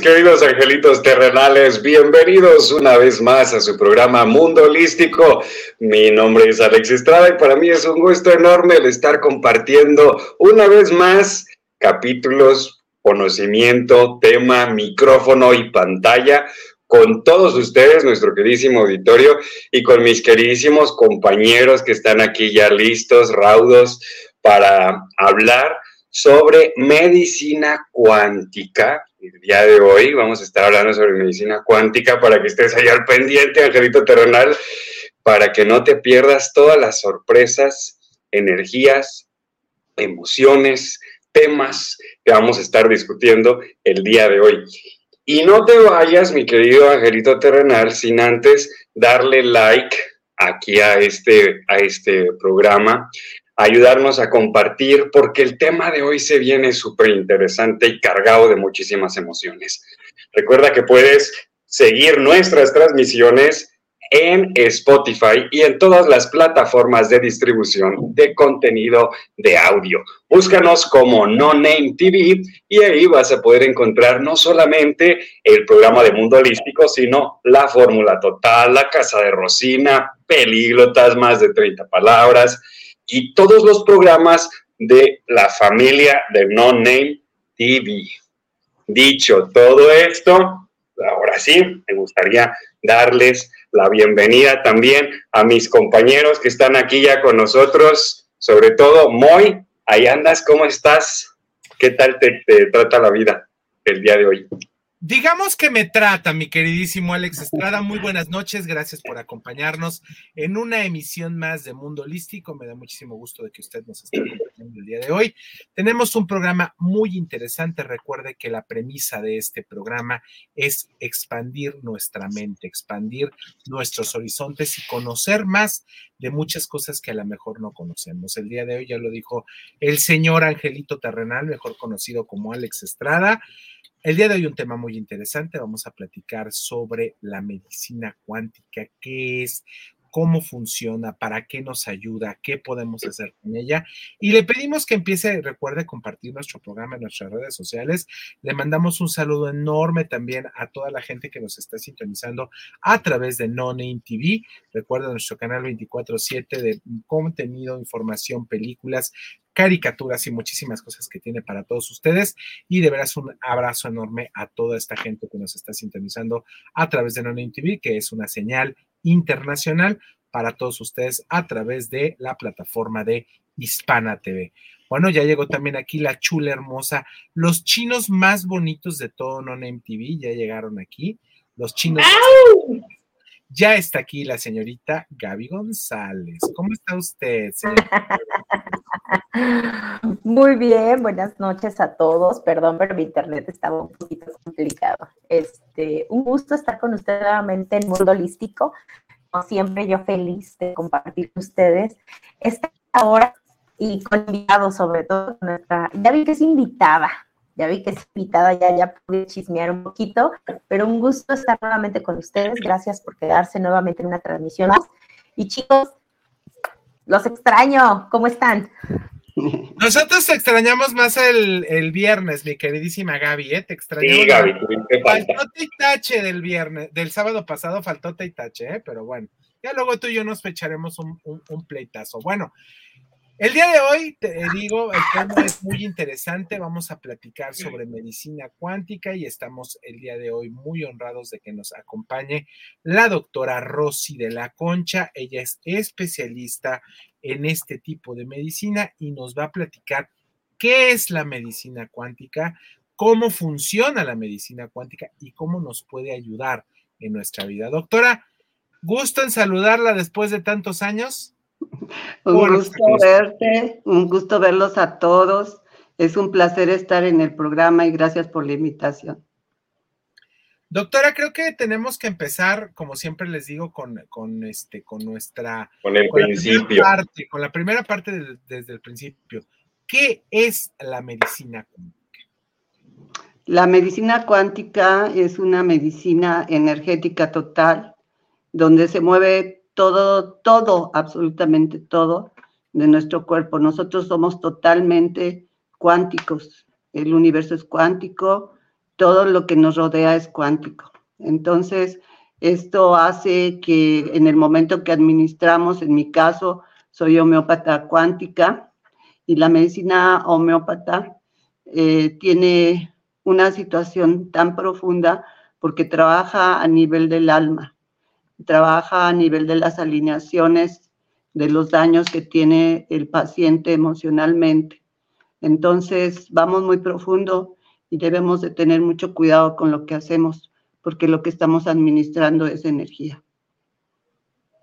queridos angelitos terrenales? Bienvenidos una vez más a su programa Mundo Holístico. Mi nombre es Alex Estrada y para mí es un gusto enorme el estar compartiendo una vez más capítulos, conocimiento, tema, micrófono y pantalla con todos ustedes, nuestro queridísimo auditorio, y con mis queridísimos compañeros que están aquí ya listos, raudos, para hablar sobre medicina cuántica. El día de hoy vamos a estar hablando sobre medicina cuántica para que estés ahí al pendiente, Angelito Terrenal, para que no te pierdas todas las sorpresas, energías, emociones, temas que vamos a estar discutiendo el día de hoy. Y no te vayas, mi querido Angelito Terrenal, sin antes darle like aquí a este, a este programa, ayudarnos a compartir, porque el tema de hoy se viene súper interesante y cargado de muchísimas emociones. Recuerda que puedes seguir nuestras transmisiones en Spotify y en todas las plataformas de distribución de contenido de audio. Búscanos como No Name TV y ahí vas a poder encontrar no solamente el programa de Mundo Holístico, sino la Fórmula Total, la Casa de Rosina, Pelíglotas, más de 30 palabras, y todos los programas de la familia de No Name TV. Dicho todo esto, ahora sí, me gustaría darles la bienvenida también a mis compañeros que están aquí ya con nosotros, sobre todo Moy, ahí andas, ¿cómo estás? ¿Qué tal te, te trata la vida el día de hoy? Digamos que me trata, mi queridísimo Alex Estrada. Muy buenas noches, gracias por acompañarnos en una emisión más de Mundo Holístico. Me da muchísimo gusto de que usted nos esté acompañando el día de hoy. Tenemos un programa muy interesante. Recuerde que la premisa de este programa es expandir nuestra mente, expandir nuestros horizontes y conocer más de muchas cosas que a lo mejor no conocemos. El día de hoy ya lo dijo el señor Angelito Terrenal, mejor conocido como Alex Estrada. El día de hoy un tema muy interesante. Vamos a platicar sobre la medicina cuántica, qué es, cómo funciona, para qué nos ayuda, qué podemos hacer con ella. Y le pedimos que empiece, recuerde compartir nuestro programa en nuestras redes sociales. Le mandamos un saludo enorme también a toda la gente que nos está sintonizando a través de No Name TV. Recuerda nuestro canal 24/7 de contenido, información, películas, caricaturas y muchísimas cosas que tiene para todos ustedes. Y de veras un abrazo enorme a toda esta gente que nos está sintonizando a través de Noname TV, que es una señal internacional para todos ustedes a través de la plataforma de Hispana TV. Bueno, ya llegó también aquí la chula hermosa. Los chinos más bonitos de todo Non TV ya llegaron aquí. Los chinos. Ya está aquí la señorita Gaby González. ¿Cómo está usted, señorita? Muy bien, buenas noches a todos. Perdón, pero mi internet estaba un poquito complicado. Este, un gusto estar con ustedes nuevamente en Mundo Holístico. Como siempre, yo feliz de compartir con ustedes esta hora y con invitados, sobre todo nuestra. Ya vi que es invitada, ya vi que es invitada, ya, ya pude chismear un poquito, pero un gusto estar nuevamente con ustedes. Gracias por quedarse nuevamente en una transmisión más. Y chicos, los extraño. ¿Cómo están? Nosotros te extrañamos más el, viernes, mi queridísima Gaby, ¿eh? Te extrañamos. Sí, Gaby, faltó tache del viernes, del sábado pasado faltó tache, ¿eh? Pero bueno, ya luego tú y yo nos fecharemos un, un pleitazo. Bueno, el día de hoy, te digo, el tema es muy interesante. Vamos a platicar sobre medicina cuántica y estamos el día de hoy muy honrados de que nos acompañe la doctora Rosy de la Concha. Ella es especialista en este tipo de medicina y nos va a platicar qué es la medicina cuántica, cómo funciona la medicina cuántica y cómo nos puede ayudar en nuestra vida. Doctora, gusto en saludarla después de tantos años. Un gusto verte, un gusto verlos a todos. Es un placer estar en el programa y gracias por la invitación. Doctora, creo que tenemos que empezar, como siempre les digo, con, este, con nuestra con el principio. La parte, con la primera parte desde el principio. ¿Qué es la medicina cuántica? La medicina cuántica es una medicina energética total, donde se mueve todo, todo, absolutamente todo de nuestro cuerpo. Nosotros somos totalmente cuánticos. El universo es cuántico, todo lo que nos rodea es cuántico. Entonces, esto hace que en el momento que administramos, en mi caso, soy homeópata cuántica y la medicina homeópata eh, tiene una situación tan profunda porque trabaja a nivel del alma, trabaja a nivel de las alineaciones de los daños que tiene el paciente emocionalmente. Entonces, vamos muy profundo y debemos de tener mucho cuidado con lo que hacemos, porque lo que estamos administrando es energía.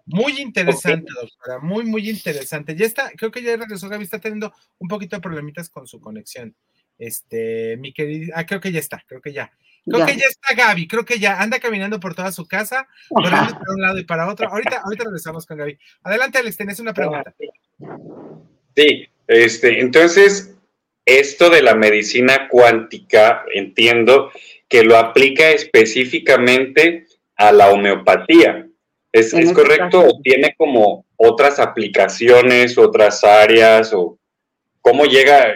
Muy interesante, doctora, muy, muy interesante. Ya está, creo que ya regresó Gaby, está teniendo un poquito de problemitas con su conexión. Este, mi querida, ah, creo que ya está, creo que ya. Creo que ya está Gaby, creo que ya anda caminando por toda su casa, corriendo para un lado y para otro. Ahorita, ahorita regresamos con Gaby. Adelante, Alex, tenés una pregunta. Sí, este, entonces, esto de la medicina cuántica, entiendo que lo aplica específicamente a la homeopatía. ¿Es, ¿es este correcto o tiene como otras aplicaciones, otras áreas o cómo llega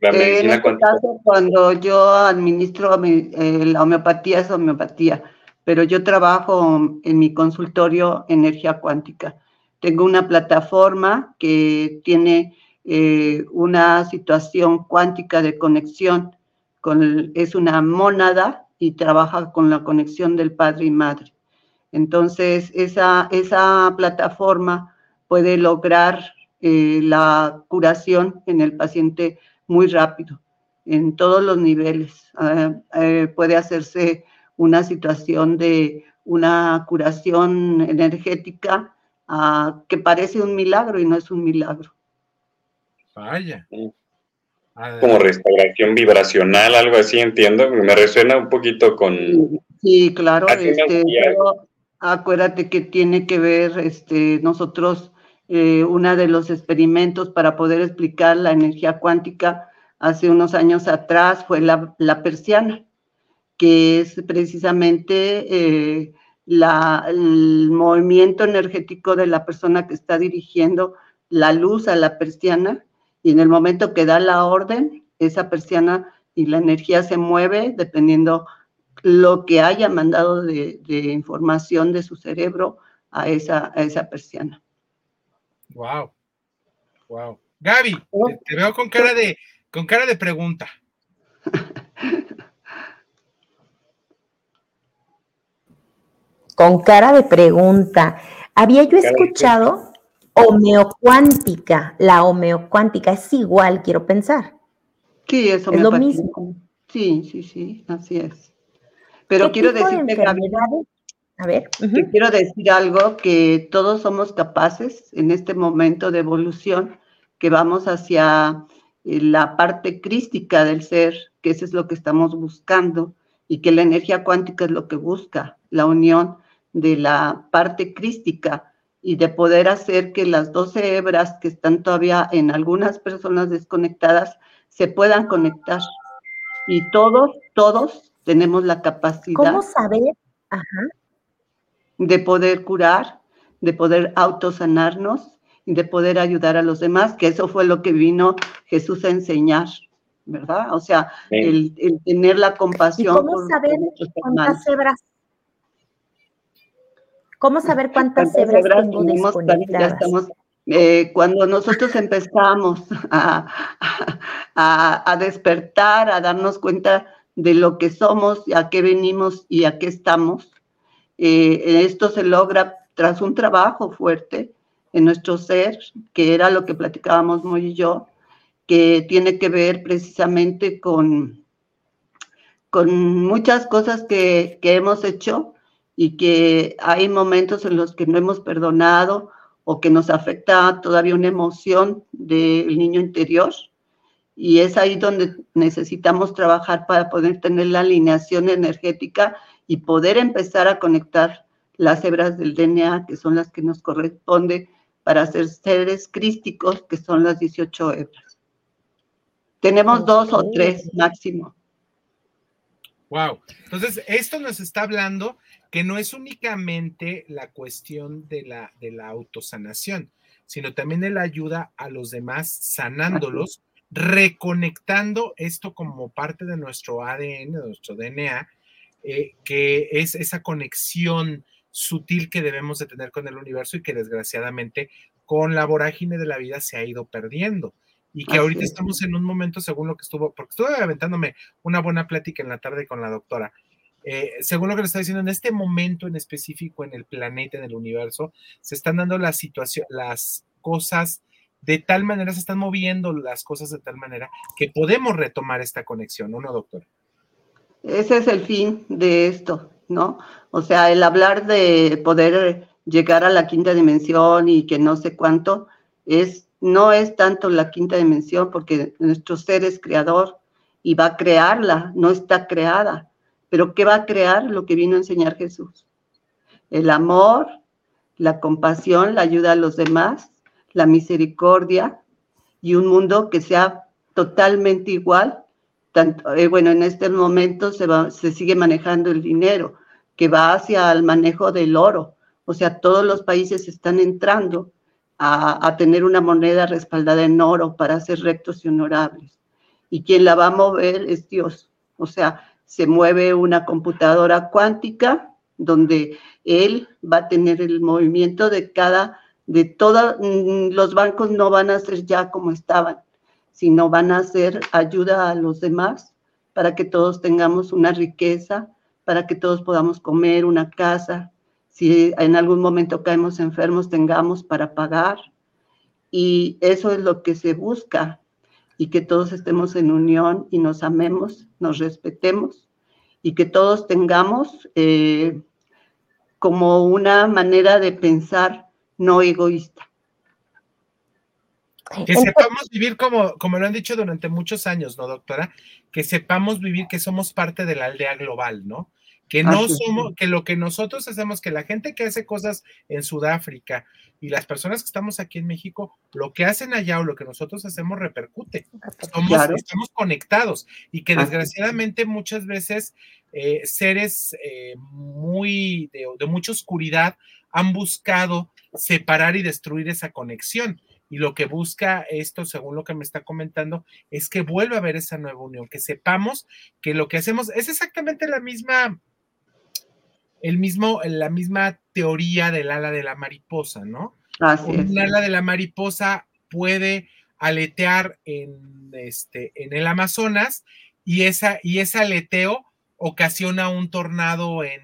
la medicina en este Caso, cuando yo administro eh, la homeopatía es homeopatía, pero yo trabajo en mi consultorio energía cuántica. Tengo una plataforma que tiene eh, una situación cuántica de conexión, con, es una mónada y trabaja con la conexión del padre y madre. Entonces, esa, esa plataforma puede lograr eh, la curación en el paciente muy rápido, en todos los niveles. Ah, eh, puede hacerse una situación de una curación energética ah, que parece un milagro y no es un milagro. Vaya. Como restauración vibracional, algo así, entiendo. Me resuena un poquito con. Sí, claro. Este, acuérdate que tiene que ver este, nosotros eh, uno de los experimentos para poder explicar la energía cuántica hace unos años atrás fue la, persiana, que es precisamente eh, el movimiento energético de la persona que está dirigiendo la luz a la persiana y en el momento que da la orden, esa persiana y la energía se mueve dependiendo lo que haya mandado de, información de su cerebro a esa, a esa persiana. Wow. Wow. Gaby, oh. te veo con cara de, con cara de pregunta. Con cara de pregunta. Había yo escuchado homeocuántica. La homeocuántica es igual, quiero pensar. Sí, es, es lo mismo. Sí, sí, sí, así es. Pero quiero decirte, Gaby, a ver. quiero decir algo, que todos somos capaces en este momento de evolución, que vamos hacia eh, la parte crística del ser, que eso es lo que estamos buscando, y que la energía cuántica es lo que busca, la unión de la parte crística y de poder hacer que las 12 hebras que están todavía en algunas personas desconectadas se puedan conectar. Y todos, todos tenemos la capacidad. ¿Cómo saber? Ajá de poder curar, de poder autosanarnos y de poder ayudar a los demás, que eso fue lo que vino Jesús a enseñar, ¿verdad? O sea, el, tener la compasión. cómo saber cuántas cebras? ¿Cómo saber cuántas, tengo desconectadas? Eh, cuando nosotros empezamos a, a, despertar, a darnos cuenta de lo que somos, a qué venimos y a qué estamos, eh, esto se logra tras un trabajo fuerte en nuestro ser, que era lo que platicábamos muy y yo, que tiene que ver precisamente con, con muchas cosas que, que hemos hecho y que hay momentos en los que no hemos perdonado o que nos afecta todavía una emoción del niño interior. Y es ahí donde necesitamos trabajar para poder tener la alineación energética y poder empezar a conectar las hebras del DNA, que son las que nos corresponde para ser seres crísticos, que son las 18 hebras. Tenemos dos o tres máximo. Wow. Entonces, esto nos está hablando que no es únicamente la cuestión de la, de la autosanación, sino también de la ayuda a los demás sanándolos reconectando esto como parte de nuestro ADN, de nuestro DNA, eh, que es esa conexión sutil que debemos de tener con el universo y que desgraciadamente con la vorágine de la vida se ha ido perdiendo. Y que ahorita estamos en un momento, según lo que estuvo, porque estuve aventándome una buena plática en la tarde con la doctora, eh, según lo que le está diciendo, en este momento en específico en el planeta, en el universo, se están dando las situaciones, las cosas de tal manera, se están moviendo las cosas de tal manera que podemos retomar esta conexión, ¿no, doctor? Ese es el fin de esto, ¿no? O sea, el hablar de poder llegar a la quinta dimensión y que no sé cuánto, es, no es tanto la quinta dimensión, porque nuestro ser es creador y va a crearla, no está creada. Pero ¿qué va a crear? Lo que vino a enseñar Jesús. El amor, la compasión, la ayuda a los demás la misericordia y un mundo que sea totalmente igual. Eh, bueno, en este momento se, sigue manejando el dinero, que va hacia el manejo del oro. O sea, todos los países están entrando a, a, tener una moneda respaldada en oro para ser rectos y honorables. Y quien la va a mover es Dios. O sea, se mueve una computadora cuántica donde Él va a tener el movimiento de cada de todos mm, los bancos no van a ser ya como estaban, sino van a ser ayuda a los demás para que todos tengamos una riqueza, para que todos podamos comer una casa, si en algún momento caemos enfermos, tengamos para pagar. Y eso es lo que se busca, y que todos estemos en unión y nos amemos, nos respetemos, y que todos tengamos eh, como una manera de pensar no egoísta. Que sepamos vivir como, como lo han dicho durante muchos años, ¿no, doctora? Que sepamos vivir que somos parte de la aldea global, ¿no? Que no somos, que lo que nosotros hacemos, que la gente que hace cosas en Sudáfrica y las personas que estamos aquí en México, lo que hacen allá o lo que nosotros hacemos repercute. Estamos conectados y que desgraciadamente muchas veces eh, seres eh, muy de mucha oscuridad han buscado separar y destruir esa conexión. Y lo que busca esto, según lo que me está comentando, es que vuelva a haber esa nueva unión, que sepamos que lo que hacemos es exactamente la misma, el mismo, la misma teoría del ala de la mariposa, ¿no? Un ala de la mariposa puede aletear en, este, en el Amazonas y, esa, y ese aleteo ocasiona un tornado en,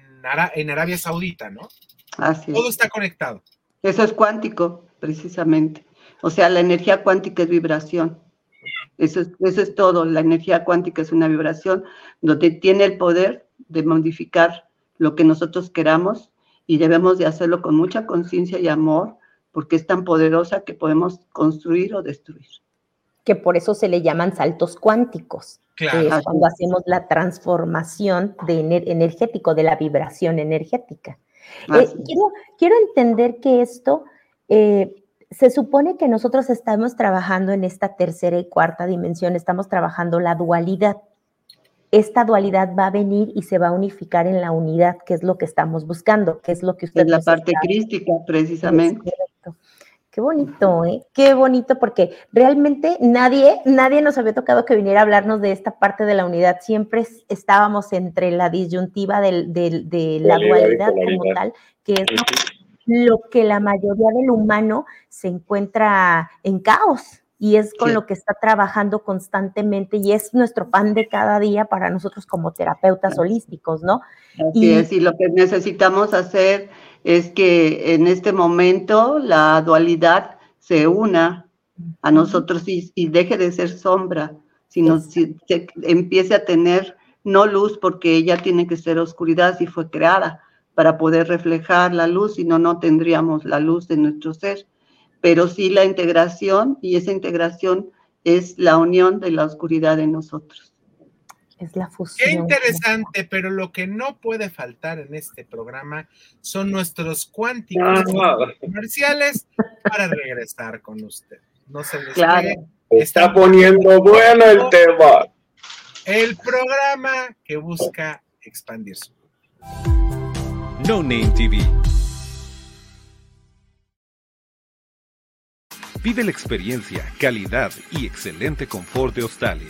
en Arabia Saudita, ¿no? Todo está conectado. Eso es cuántico, precisamente. O sea, la energía cuántica es vibración. Eso es, eso es todo. La energía cuántica es una vibración donde tiene el poder de modificar lo que nosotros queramos y debemos de hacerlo con mucha conciencia y amor porque es tan poderosa que podemos construir o destruir. Que por eso se le llaman saltos cuánticos. Claro. cuando hacemos la transformación de energético, de la vibración energética. Eh, quiero, entender que esto, eh, se supone que nosotros estamos trabajando en esta tercera y cuarta dimensión, estamos trabajando la dualidad. Esta dualidad va a venir y se va a unificar en la unidad, que es lo que estamos buscando, que es lo que usted... Es la parte crística, precisamente. Qué bonito, ¿eh? Qué bonito, porque realmente nadie, nadie nos había tocado que viniera a hablarnos de esta parte de la unidad. Siempre estábamos entre la disyuntiva de la dualidad como tal, que es lo, que la mayoría del humano se encuentra en caos y es con lo que está trabajando constantemente y es nuestro pan de cada día para nosotros como terapeutas holísticos, ¿no? Así y, es, y lo que necesitamos hacer es que en este momento la dualidad se una a nosotros y, deje de ser sombra, sino si, se empiece a tener no luz porque ella tiene que ser oscuridad si fue creada para poder reflejar la luz, si no, no tendríamos la luz de nuestro ser. Pero sí la integración y esa integración es la unión de la oscuridad de nosotros es la fusión. Qué interesante, pero lo que no puede faltar en este programa son nuestros cuánticos comerciales para regresar con usted. No se les claro. Está poniendo bueno el tema. El programa que busca expandir su. No Name TV Vive la experiencia, calidad y excelente confort de Australia.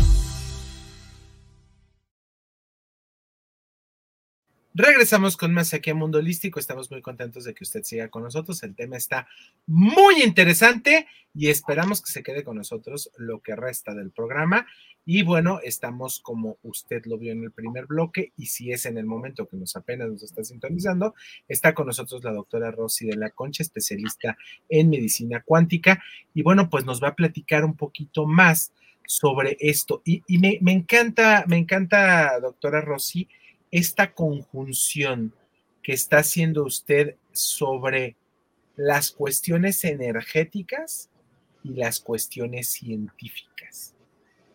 Regresamos con más aquí a Mundo Holístico. Estamos muy contentos de que usted siga con nosotros. El tema está muy interesante y esperamos que se quede con nosotros lo que resta del programa. Y bueno, estamos como usted lo vio en el primer bloque y si es en el momento que nos apenas nos está sintonizando, está con nosotros la doctora Rosy de la Concha, especialista en medicina cuántica. Y bueno, pues nos va a platicar un poquito más sobre esto. Y, me, me encanta, me encanta, doctora Rosy esta conjunción que está haciendo usted sobre las cuestiones energéticas y las cuestiones científicas,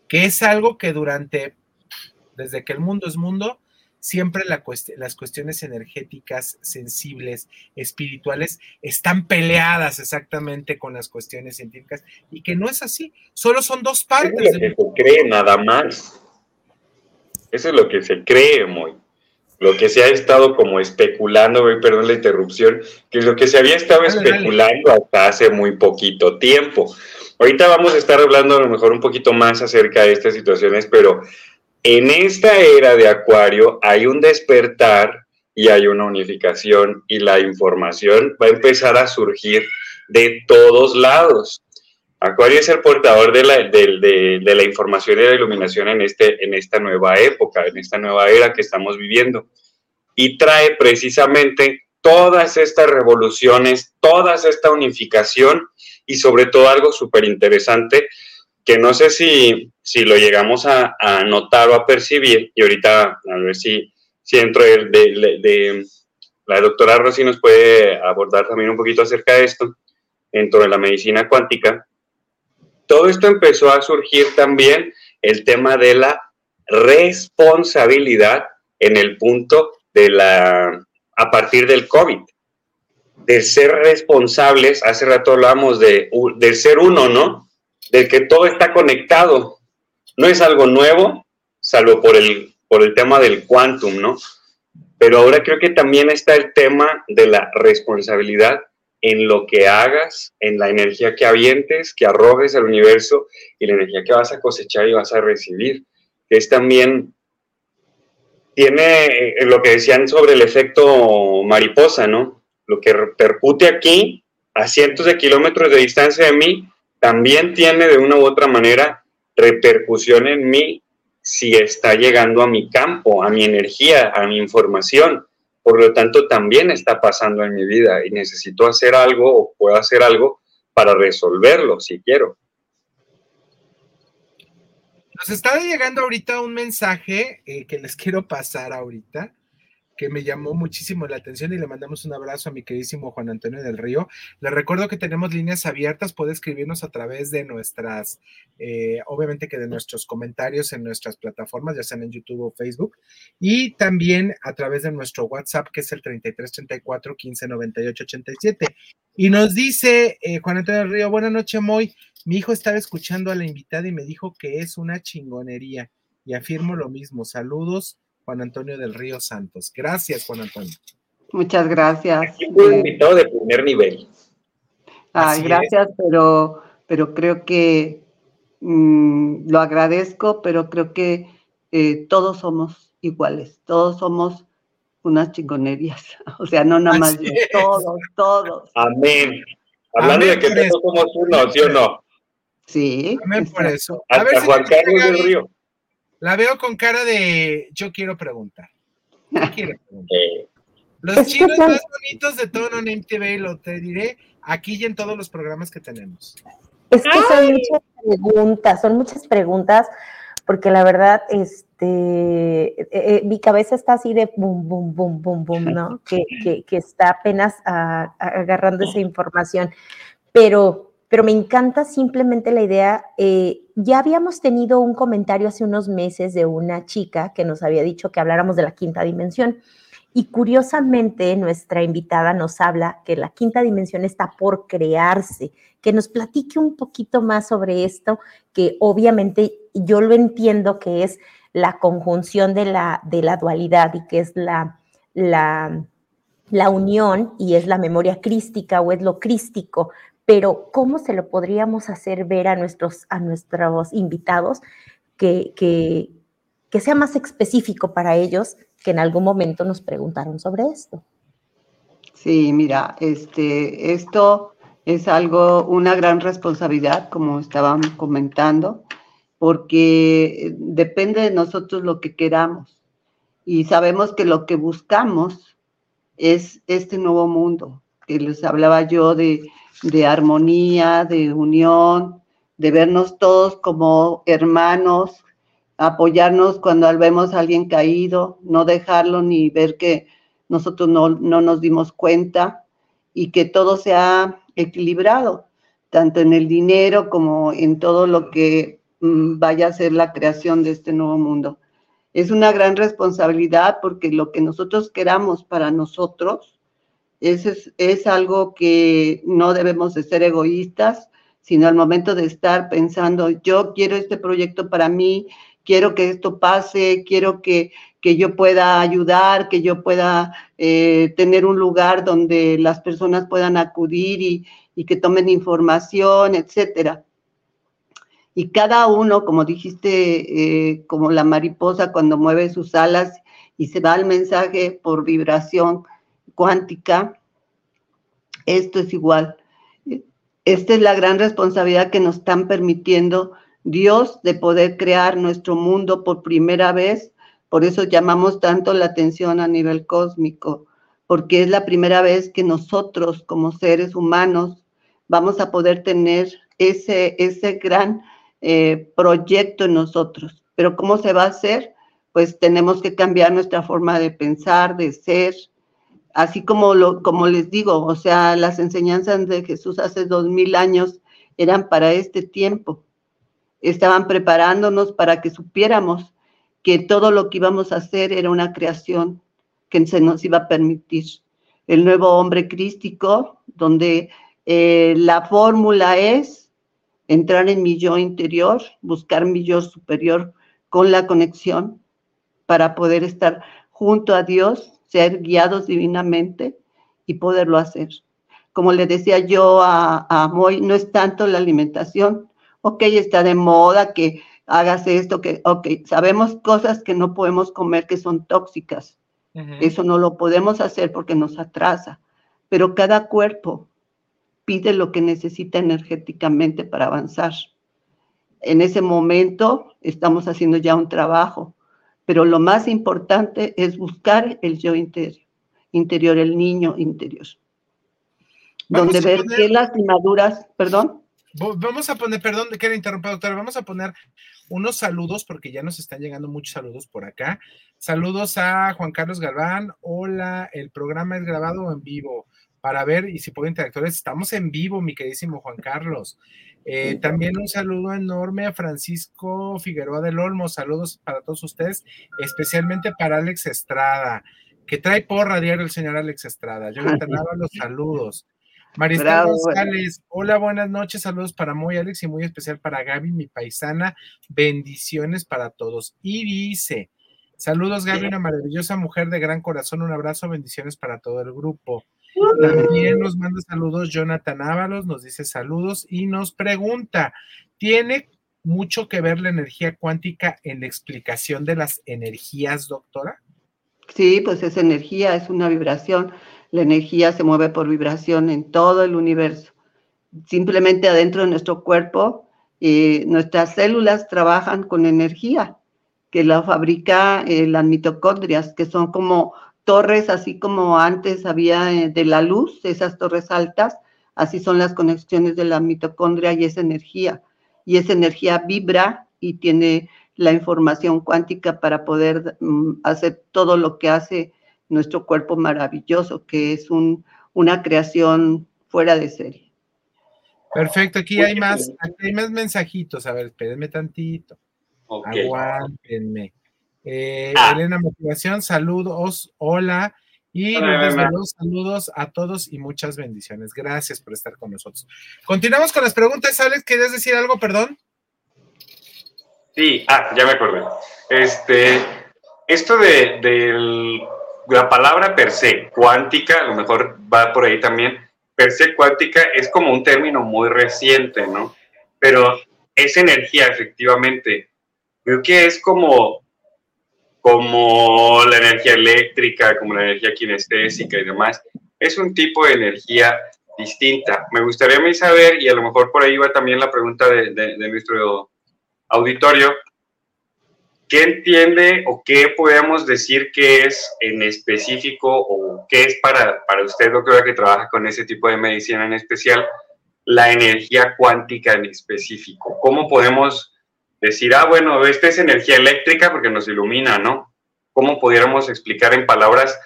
que es algo que durante, desde que el mundo es mundo, siempre las cuestiones energéticas, sensibles, espirituales, están peleadas exactamente con las cuestiones científicas y que no es así, solo son dos partes. Eso es lo que se cree nada más. Eso es lo que se cree, muy lo que se ha estado como especulando, perdón la interrupción, que es lo que se había estado especulando hasta hace muy poquito tiempo. Ahorita vamos a estar hablando a lo mejor un poquito más acerca de estas situaciones, pero en esta era de Acuario hay un despertar y hay una unificación y la información va a empezar a surgir de todos lados. Acuario es el portador de la, de, la, información y de la iluminación en, este, en esta nueva época, en esta nueva era que estamos viviendo. Y trae precisamente todas estas revoluciones, toda esta unificación y sobre todo algo súper interesante que no sé si, si lo llegamos a, notar o a percibir, y ahorita a ver si, si dentro de, de, la doctora Rossi nos puede abordar también un poquito acerca de esto, dentro de la medicina cuántica, todo esto empezó a surgir también el tema de la responsabilidad en el punto de la, a partir del COVID, de ser responsables, hace rato hablamos de, del ser uno, ¿no? Del que todo está conectado. No es algo nuevo, salvo por el, por el tema del quantum, ¿no? Pero ahora creo que también está el tema de la responsabilidad en lo que hagas, en la energía que avientes, que arrojes al universo y la energía que vas a cosechar y vas a recibir, es también, tiene eh, lo que decían sobre el efecto mariposa, ¿no? Lo que repercute aquí a cientos de kilómetros de distancia de mí, también tiene de una u otra manera repercusión en mí si está llegando a mi campo, a mi energía, a mi información por lo tanto también está pasando en mi vida y necesito hacer algo o puedo hacer algo para resolverlo si quiero. Nos está llegando ahorita un mensaje eh, que les quiero pasar ahorita. Que me llamó muchísimo la atención y le mandamos un abrazo a mi queridísimo Juan Antonio del Río. Le recuerdo que tenemos líneas abiertas, puede escribirnos a través de nuestras, eh, obviamente que de nuestros comentarios en nuestras plataformas, ya sean en YouTube o Facebook, y también a través de nuestro WhatsApp, que es el 3334 1598 87. Y nos dice eh, Juan Antonio del Río, buenas noches, Moy. Mi hijo estaba escuchando a la invitada y me dijo que es una chingonería. Y afirmo lo mismo. Saludos Juan Antonio del Río Santos. Gracias, Juan Antonio. Muchas gracias. Un eh, invitado de primer nivel. Ay, gracias, pero, pero creo que mm, lo agradezco, pero creo que eh, todos somos iguales, todos somos unas chingonerías. O sea, no nada más yo, todos, todos. Amén. Hablando de que todos somos uno, ¿sí o no? Sí. Amén por eso. A ver Juan Carlos del Río. La veo con cara de yo quiero preguntar. Los chinos más bonitos de todo en MTV, lo te diré aquí y en todos los programas que tenemos. Es que son muchas preguntas, son muchas preguntas, porque la verdad, este, eh, eh, mi cabeza está así de bum, bum, bum, bum, bum, ¿no? Que, que, está apenas agarrando esa información. Pero pero me encanta simplemente la idea. Eh, ya habíamos tenido un comentario hace unos meses de una chica que nos había dicho que habláramos de la quinta dimensión. Y curiosamente nuestra invitada nos habla que la quinta dimensión está por crearse, que nos platique un poquito más sobre esto, que obviamente yo lo entiendo que es la conjunción de la, de la dualidad y que es la, la, la unión y es la memoria crística o es lo crístico, pero ¿cómo se lo podríamos hacer ver a nuestros, a nuestros invitados que, que, sea más específico para ellos que en algún momento nos preguntaron sobre esto? Sí, mira, este, esto es algo, una gran responsabilidad, como estaban comentando, porque depende de nosotros lo que queramos. Y sabemos que lo que buscamos es este nuevo mundo, que les hablaba yo de de armonía, de unión, de vernos todos como hermanos, apoyarnos cuando vemos a alguien caído, no dejarlo ni ver que nosotros no, nos dimos cuenta y que todo sea equilibrado, tanto en el dinero como en todo lo que mm, vaya a ser la creación de este nuevo mundo. Es una gran responsabilidad porque lo que nosotros queramos para nosotros, es, es algo que no debemos de ser egoístas, sino al momento de estar pensando, yo quiero este proyecto para mí, quiero que esto pase, quiero que, que yo pueda ayudar, que yo pueda eh, tener un lugar donde las personas puedan acudir y, y que tomen información, etcétera. Y cada uno, como dijiste, eh, como la mariposa cuando mueve sus alas y se va el mensaje por vibración, cuántica, esto es igual. Esta es la gran responsabilidad que nos están permitiendo Dios de poder crear nuestro mundo por primera vez. Por eso llamamos tanto la atención a nivel cósmico, porque es la primera vez que nosotros como seres humanos vamos a poder tener ese, ese gran eh, proyecto en nosotros. Pero ¿cómo se va a hacer? Pues tenemos que cambiar nuestra forma de pensar, de ser, así como, lo, como les digo, o sea, las enseñanzas de Jesús hace dos mil años eran para este tiempo. Estaban preparándonos para que supiéramos que todo lo que íbamos a hacer era una creación que se nos iba a permitir. El nuevo hombre crístico, donde eh, la fórmula es entrar en mi yo interior, buscar mi yo superior con la conexión para poder estar junto a Dios ser guiados divinamente y poderlo hacer. Como le decía yo a, a Moy, no es tanto la alimentación, ok, está de moda que hagas esto, que, ok, sabemos cosas que no podemos comer que son tóxicas. Eso no lo podemos hacer porque nos atrasa, pero cada cuerpo pide lo que necesita energéticamente para avanzar. En ese momento estamos haciendo ya un trabajo pero lo más importante es buscar el yo interior, interior el niño interior. donde ver qué lastimaduras, perdón. Vamos a poner, perdón, quiero interrumpir, doctora, vamos a poner unos saludos porque ya nos están llegando muchos saludos por acá. Saludos a Juan Carlos Galván. Hola, el programa es grabado en vivo para ver y si puedo interactuar. Estamos en vivo, mi queridísimo Juan Carlos. Eh, también un saludo enorme a Francisco Figueroa del Olmo. Saludos para todos ustedes, especialmente para Alex Estrada, que trae porra diario el señor Alex Estrada. Yo le los saludos. Marisol González, hola, buenas noches, saludos para muy Alex y muy especial para Gaby, mi paisana, bendiciones para todos. Y dice, saludos Gaby, una maravillosa mujer de gran corazón, un abrazo, bendiciones para todo el grupo. También nos manda saludos Jonathan Ábalos, nos dice saludos y nos pregunta, ¿tiene mucho que ver la energía cuántica en la explicación de las energías, doctora? Sí, pues es energía, es una vibración la energía se mueve por vibración en todo el universo. Simplemente adentro de nuestro cuerpo, eh, nuestras células trabajan con energía que la fabrica eh, las mitocondrias, que son como torres, así como antes había eh, de la luz, esas torres altas, así son las conexiones de la mitocondria y esa energía. Y esa energía vibra y tiene la información cuántica para poder mm, hacer todo lo que hace nuestro cuerpo maravilloso, que es un, una creación fuera de serie. Perfecto, aquí hay más, hay más mensajitos. A ver, espérenme tantito. Aguántenme. Eh, ah. Elena Motivación, saludos, hola. Y saludos a todos y muchas bendiciones. Gracias por estar con nosotros. Continuamos con las preguntas. Alex, ¿querías decir algo, perdón? Sí, ah, ya me acordé. Este, esto de, del la palabra per se, cuántica, a lo mejor va por ahí también, per se cuántica es como un término muy reciente, ¿no? Pero es energía, efectivamente. Creo que es como, como la energía eléctrica, como la energía kinestésica y demás. Es un tipo de energía distinta. Me gustaría saber, y a lo mejor por ahí va también la pregunta de, de nuestro auditorio, ¿Qué entiende o qué podemos decir que es en específico o qué es para, para usted, doctora, que trabaja con ese tipo de medicina en especial, la energía cuántica en específico? ¿Cómo podemos decir, ah, bueno, esta es energía eléctrica porque nos ilumina, ¿no? ¿Cómo pudiéramos explicar en palabras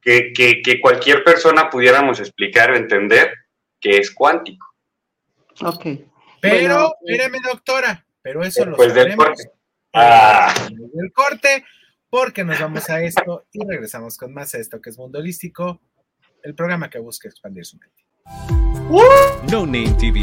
que, que, cualquier persona pudiéramos explicar o entender que es cuántico? Ok. Pero, míreme, doctora, pero eso lo sabemos Ah. El corte, porque nos vamos a esto y regresamos con más a esto que es Mundo Holístico, el programa que busca expandir su mente. No Name TV.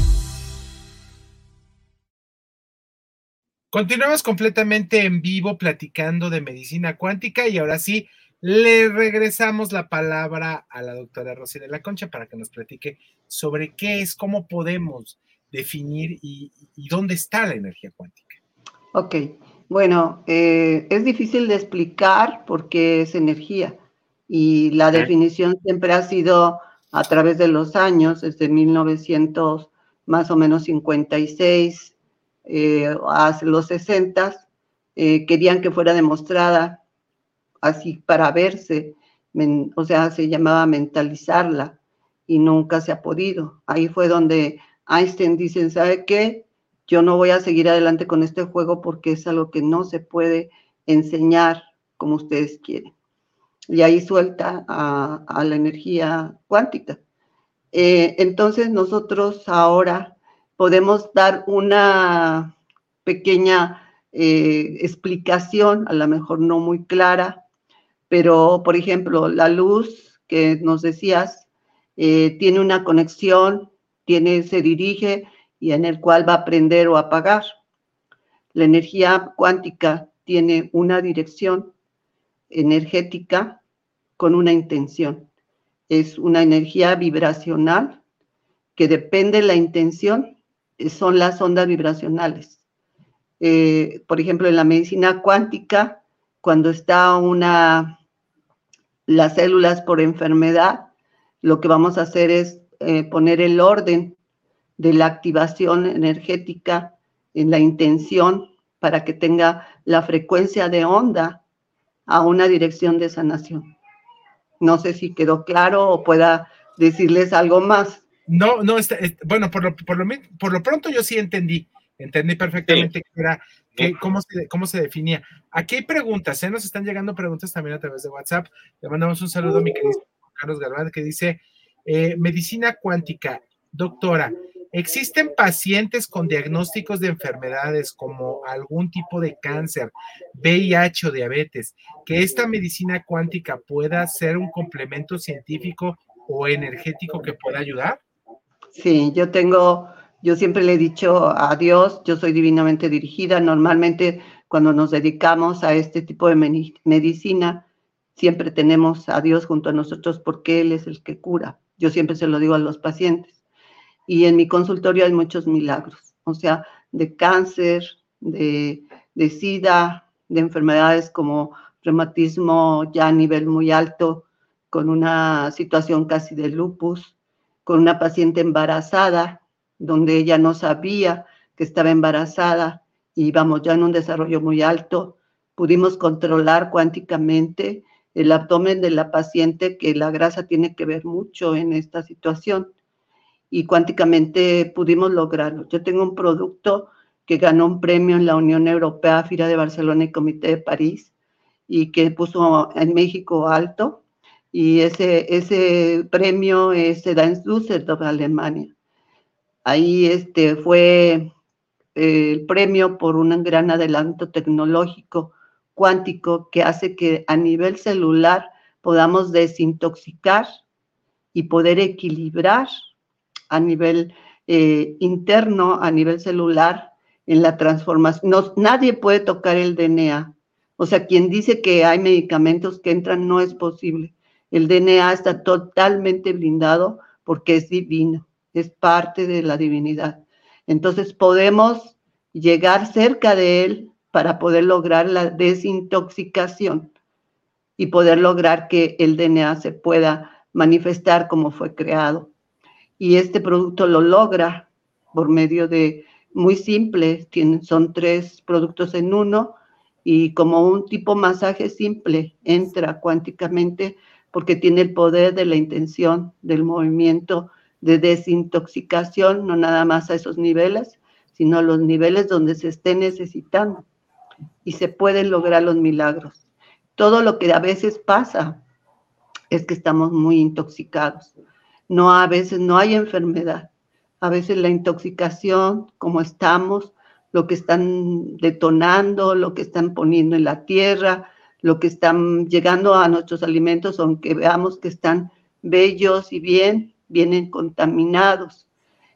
Continuamos completamente en vivo platicando de medicina cuántica y ahora sí le regresamos la palabra a la doctora Rosy de la Concha para que nos platique sobre qué es, cómo podemos definir y, y dónde está la energía cuántica. Ok, bueno, eh, es difícil de explicar porque es energía y la definición siempre ha sido a través de los años, desde 1900 más o menos 56 eh, hasta los 60, eh, querían que fuera demostrada así para verse, o sea, se llamaba mentalizarla y nunca se ha podido. Ahí fue donde Einstein dice, ¿sabe qué? yo no voy a seguir adelante con este juego porque es algo que no se puede enseñar como ustedes quieren. Y ahí suelta a, la energía cuántica. Eh, entonces nosotros ahora podemos dar una pequeña eh, explicación, a lo mejor no muy clara, pero por ejemplo, la luz que nos decías eh, tiene una conexión, tiene, se dirige y en el cual va a prender o apagar. La energía cuántica tiene una dirección energética con una intención. Es una energía vibracional que depende de la intención, son las ondas vibracionales. Eh, por ejemplo, en la medicina cuántica, cuando está una, las células por enfermedad, lo que vamos a hacer es eh, poner el orden de la activación energética en la intención para que tenga la frecuencia de onda a una dirección de sanación. No sé si quedó claro o pueda decirles algo más. No, no, este, bueno, por lo, por, lo, por lo pronto yo sí entendí, entendí perfectamente era, cómo, se, cómo se definía. Aquí hay preguntas, ¿eh? nos están llegando preguntas también a través de WhatsApp. Le mandamos un saludo a mi querido Carlos Galván que dice, eh, medicina cuántica, doctora, ¿Existen pacientes con diagnósticos de enfermedades como algún tipo de cáncer, VIH o diabetes, que esta medicina cuántica pueda ser un complemento científico o energético que pueda ayudar? Sí, yo tengo, yo siempre le he dicho a Dios, yo soy divinamente dirigida. Normalmente cuando nos dedicamos a este tipo de medicina, siempre tenemos a Dios junto a nosotros porque Él es el que cura. Yo siempre se lo digo a los pacientes y en mi consultorio hay muchos milagros, o sea, de cáncer, de, de SIDA, de enfermedades como reumatismo ya a nivel muy alto, con una situación casi de lupus, con una paciente embarazada, donde ella no sabía que estaba embarazada y íbamos ya en un desarrollo muy alto. Pudimos controlar cuánticamente el abdomen de la paciente, que la grasa tiene que ver mucho en esta situación y cuánticamente pudimos lograrlo. Yo tengo un producto que ganó un premio en la Unión Europea, FIRA de Barcelona y Comité de París, y que puso en México alto. Y ese, ese premio se da en Düsseldorf, Alemania. Ahí este, fue eh, el premio por un gran adelanto tecnológico cuántico que hace que a nivel celular podamos desintoxicar y poder equilibrar a nivel eh, interno, a nivel celular, en la transformación. Nadie puede tocar el DNA. O sea, quien dice que hay medicamentos que entran no es posible. El DNA está totalmente blindado porque es divino, es parte de la divinidad. Entonces podemos llegar cerca de él para poder lograr la desintoxicación y poder lograr que el DNA se pueda manifestar como fue creado y este producto lo logra por medio de muy simple, son tres productos en uno y como un tipo masaje simple entra cuánticamente porque tiene el poder de la intención, del movimiento de desintoxicación, no nada más a esos niveles, sino a los niveles donde se esté necesitando y se pueden lograr los milagros. Todo lo que a veces pasa es que estamos muy intoxicados no a veces no hay enfermedad. A veces la intoxicación, como estamos, lo que están detonando, lo que están poniendo en la tierra, lo que están llegando a nuestros alimentos, aunque veamos que están bellos y bien, vienen contaminados.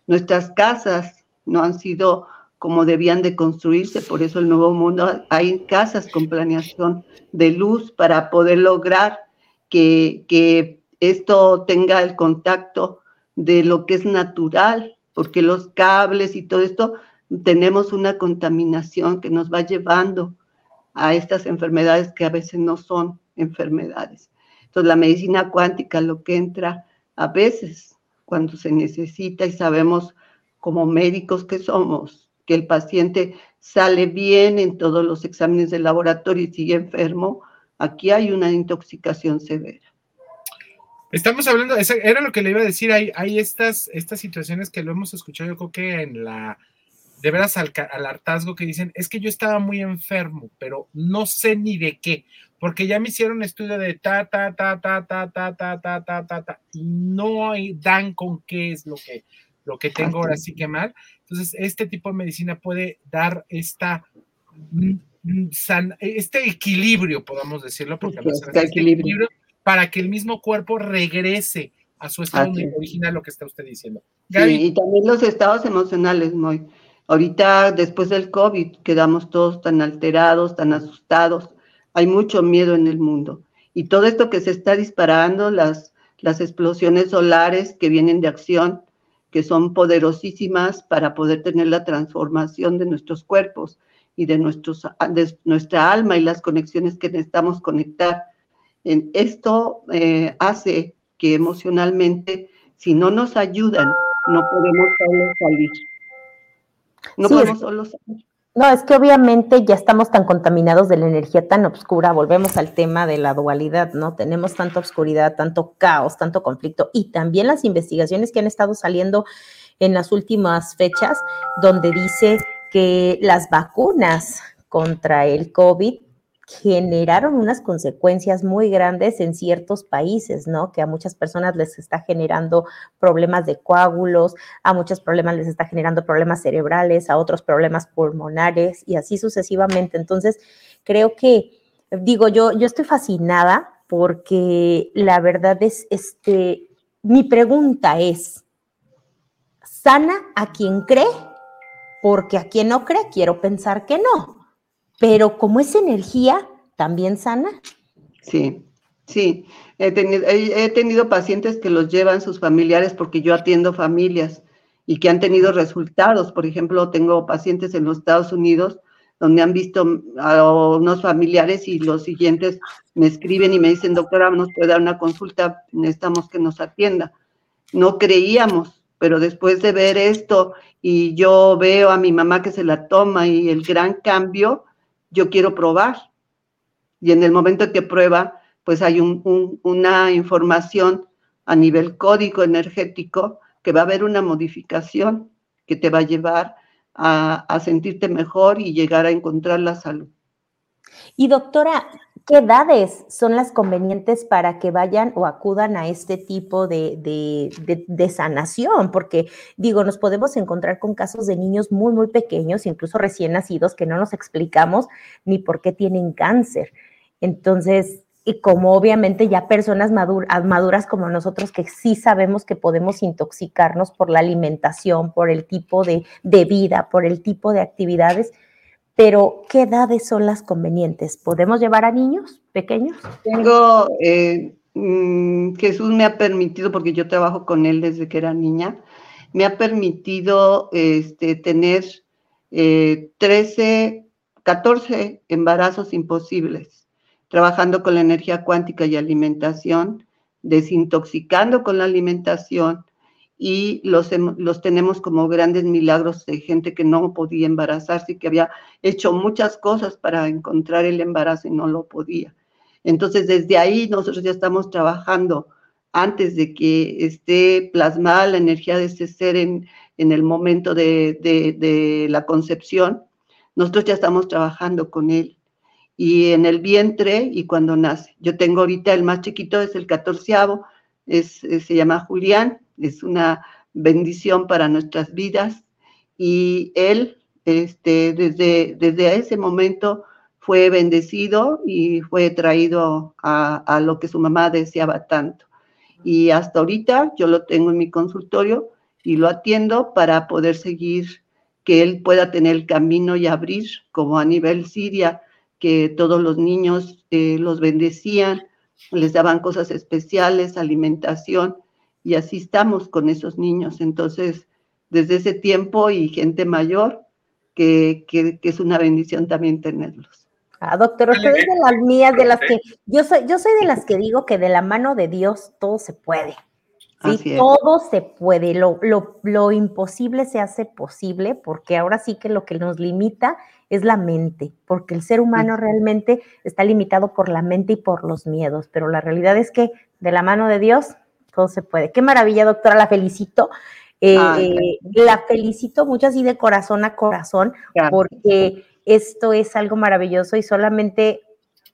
Nuestras casas no han sido como debían de construirse, por eso el Nuevo Mundo hay casas con planeación de luz para poder lograr que, que esto tenga el contacto de lo que es natural, porque los cables y todo esto tenemos una contaminación que nos va llevando a estas enfermedades que a veces no son enfermedades. Entonces, la medicina cuántica lo que entra a veces cuando se necesita y sabemos como médicos que somos que el paciente sale bien en todos los exámenes de laboratorio y sigue enfermo, aquí hay una intoxicación severa. Estamos hablando, era lo que le iba a decir, hay, hay estas, estas situaciones que lo hemos escuchado, yo creo que en la, de veras al, hartazgo que dicen, es que yo estaba muy enfermo, pero no sé ni de qué, porque ya me hicieron estudio de ta, ta, ta, ta, ta, ta, ta, ta, ta, ta, ta, y no dan con qué es lo que, lo que tengo ahora sí que mal. Entonces, este tipo de medicina puede dar esta, este equilibrio, podemos decirlo, porque este equilibrio para que el mismo cuerpo regrese a su estado original, lo que está usted diciendo. Sí, y también los estados emocionales, muy. Ahorita, después del COVID, quedamos todos tan alterados, tan asustados. Hay mucho miedo en el mundo. Y todo esto que se está disparando, las, las explosiones solares que vienen de acción, que son poderosísimas para poder tener la transformación de nuestros cuerpos y de, nuestros, de nuestra alma y las conexiones que necesitamos conectar esto eh, hace que emocionalmente, si no nos ayudan, no podemos salir. No podemos solo. No, es que obviamente ya estamos tan contaminados de la energía tan oscura, volvemos al tema de la dualidad, ¿no? Tenemos tanta oscuridad, tanto caos, tanto conflicto y también las investigaciones que han estado saliendo en las últimas fechas, donde dice que las vacunas contra el COVID generaron unas consecuencias muy grandes en ciertos países, ¿no? Que a muchas personas les está generando problemas de coágulos, a muchos problemas les está generando problemas cerebrales, a otros problemas pulmonares y así sucesivamente. Entonces, creo que, digo, yo, yo estoy fascinada porque la verdad es, este, mi pregunta es, ¿sana a quien cree? Porque a quien no cree, quiero pensar que no pero como es energía, también sana. Sí, sí. He tenido, he tenido pacientes que los llevan sus familiares porque yo atiendo familias y que han tenido resultados. Por ejemplo, tengo pacientes en los Estados Unidos donde han visto a unos familiares y los siguientes me escriben y me dicen, doctora, nos puede dar una consulta, necesitamos que nos atienda. No creíamos, pero después de ver esto y yo veo a mi mamá que se la toma y el gran cambio, yo quiero probar. Y en el momento que prueba, pues hay una información a nivel código energético que va a haber una modificación que te va a llevar a, a sentirte mejor y llegar a encontrar la salud. Y doctora, ¿Qué edades son las convenientes para que vayan o acudan a este tipo de, de, sanación? Porque digo, nos podemos encontrar con casos de niños muy, muy pequeños, incluso recién nacidos, que no nos explicamos ni por qué tienen cáncer. Entonces, y como obviamente ya personas maduras como nosotros que sí sabemos que podemos intoxicarnos por la alimentación, por el tipo de, de vida, por el tipo de actividades, pero ¿qué edades son las convenientes? ¿Podemos llevar a niños pequeños? Tengo, eh, mm, Jesús me ha permitido, porque yo trabajo con él desde que era niña, me ha permitido este, tener 13, eh, 14 embarazos imposibles, trabajando con la energía cuántica y alimentación, desintoxicando con la alimentación, y los, los tenemos como grandes milagros de gente que no podía embarazarse y que había hecho muchas cosas para encontrar el embarazo y no lo podía. Entonces, desde ahí nosotros ya estamos trabajando antes de que esté plasmada la energía de ese ser en, en el momento de, de, de, la concepción, nosotros ya estamos trabajando con él. Y en el vientre y cuando nace. Yo tengo ahorita el más chiquito, es el catorceavo, se llama Julián, es una bendición para nuestras vidas y él este, desde, desde ese momento fue bendecido y fue traído a, a, lo que su mamá deseaba tanto. Y hasta ahorita yo lo tengo en mi consultorio y lo atiendo para poder seguir, que él pueda tener el camino y abrir, como a nivel Siria, que todos los niños eh, los bendecían, les daban cosas especiales, alimentación, y así estamos con esos niños. Entonces, desde ese tiempo y gente mayor, que, que, es una bendición también tenerlos. Ah, doctor, usted es de las mías, de las que yo soy, yo soy de las que digo que de la mano de Dios todo se puede. Sí, todo se puede, lo, lo, lo, imposible se hace posible, porque ahora sí que lo que nos limita es la mente, porque el ser humano realmente está limitado por la mente y por los miedos, pero la realidad es que de la mano de Dios todo se puede. Qué maravilla, doctora, la felicito. Eh, eh, la felicito mucho así de corazón a corazón, porque esto es algo maravilloso y solamente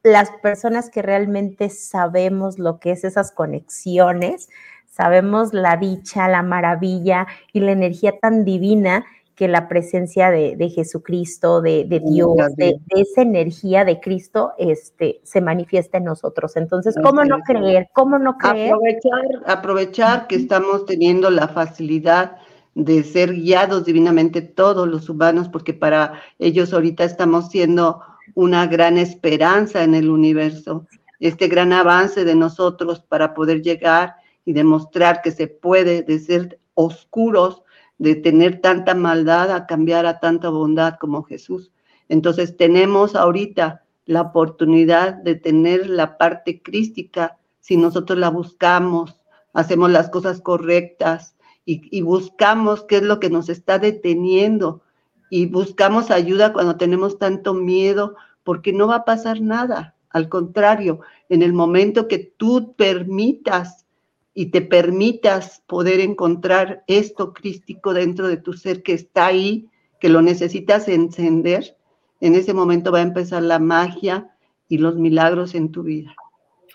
las personas que realmente sabemos lo que es esas conexiones, sabemos la dicha, la maravilla y la energía tan divina que la presencia de, Jesucristo, de, Dios, de, esa energía de Cristo, este, se manifiesta en nosotros. Entonces, ¿cómo no creer? ¿Cómo no creer? Aprovechar, aprovechar que estamos teniendo la facilidad de ser guiados divinamente todos los humanos, porque para ellos ahorita estamos siendo una gran esperanza en el universo, este gran avance de nosotros para poder llegar y demostrar que se puede de ser oscuros de tener tanta maldad a cambiar a tanta bondad como Jesús. Entonces tenemos ahorita la oportunidad de tener la parte crística si nosotros la buscamos, hacemos las cosas correctas y, buscamos qué es lo que nos está deteniendo y buscamos ayuda cuando tenemos tanto miedo porque no va a pasar nada. Al contrario, en el momento que tú permitas y te permitas poder encontrar esto crístico dentro de tu ser que está ahí, que lo necesitas encender, en ese momento va a empezar la magia y los milagros en tu vida.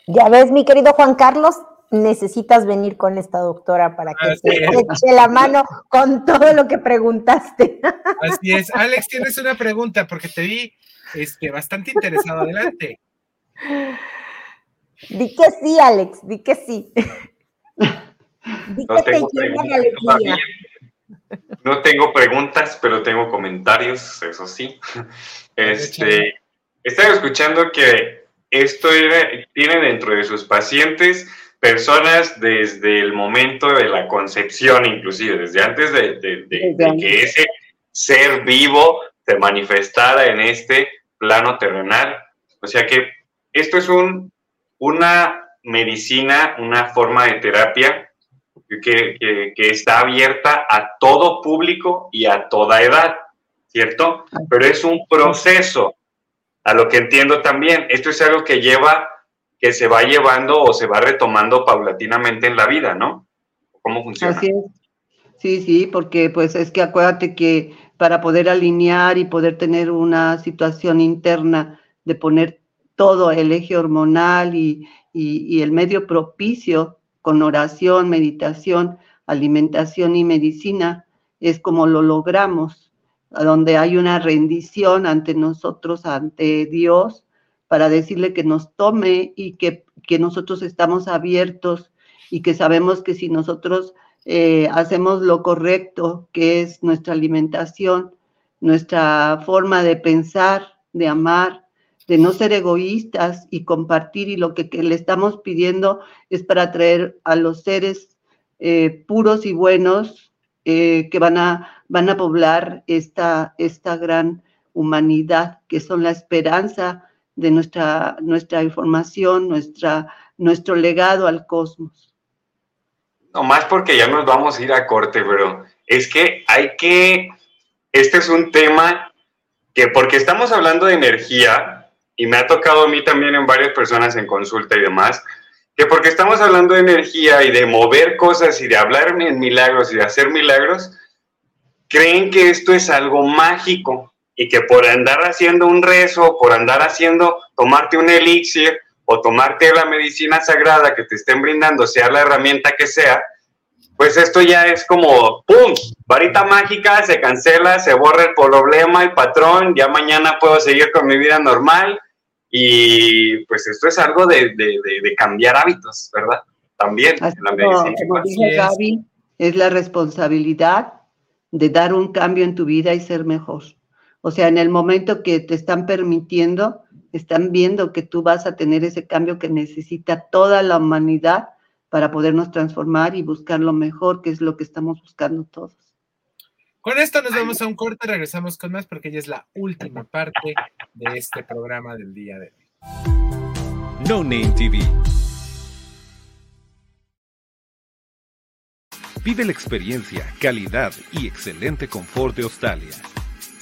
Ya ves, mi querido Juan Carlos, necesitas venir con esta doctora para que se eche la mano con todo lo que preguntaste. Así es. Alex, tienes una pregunta porque te vi este, bastante interesado. Adelante. Di que sí, Alex, di que sí. No tengo, no tengo, preguntas, pero tengo comentarios, eso sí. Este, estaba escuchando que esto tiene dentro de sus pacientes personas desde el momento de la concepción, inclusive desde antes de, que ese ser vivo se manifestara en este plano terrenal. O sea que esto es un, una medicina, una forma de terapia que, está abierta a todo público y a toda edad, ¿cierto? Pero es un proceso, a lo que entiendo también. Esto es algo que lleva, que se va llevando o se va retomando paulatinamente en la vida, ¿no? ¿Cómo funciona? Así es. Sí, sí, porque pues es que acuérdate que para poder alinear y poder tener una situación interna de poner todo el eje hormonal y, el medio propicio con oración, meditación, alimentación y medicina es como lo logramos, donde hay una rendición ante nosotros, ante Dios, para decirle que nos tome y que, que nosotros estamos abiertos y que sabemos que si nosotros eh, hacemos lo correcto, que es nuestra alimentación, nuestra forma de pensar, de amar, de no ser egoístas y compartir y lo que, le estamos pidiendo es para traer a los seres eh, puros y buenos eh, que van a, van a poblar esta, esta gran humanidad, que son la esperanza de nuestra, nuestra información, nuestra, nuestro legado al cosmos. No más porque ya nos vamos a ir a corte, pero es que hay que, este es un tema que porque estamos hablando de energía, y me ha tocado a mí también en varias personas en consulta y demás, que porque estamos hablando de energía y de mover cosas y de hablar en milagros y de hacer milagros, creen que esto es algo mágico y que por andar haciendo un rezo, por andar haciendo, tomarte un elixir o tomarte la medicina sagrada que te estén brindando, sea la herramienta que sea, pues esto ya es como, ¡pum! Varita mágica, se cancela, se borra el problema, el patrón, ya mañana puedo seguir con mi vida normal y pues esto es algo de, cambiar hábitos, ¿verdad? También en la medicina. Como dice Gaby, es la responsabilidad de dar un cambio en tu vida y ser mejor. O sea, en el momento que te están permitiendo, están viendo que tú vas a tener ese cambio que necesita toda la humanidad para podernos transformar y buscar lo mejor, que es lo que estamos buscando todos. Con esto nos vamos a un corte, regresamos con más porque ya es la última parte de este programa del día de hoy. No Name TV. Vive la experiencia, calidad y excelente confort de Australia.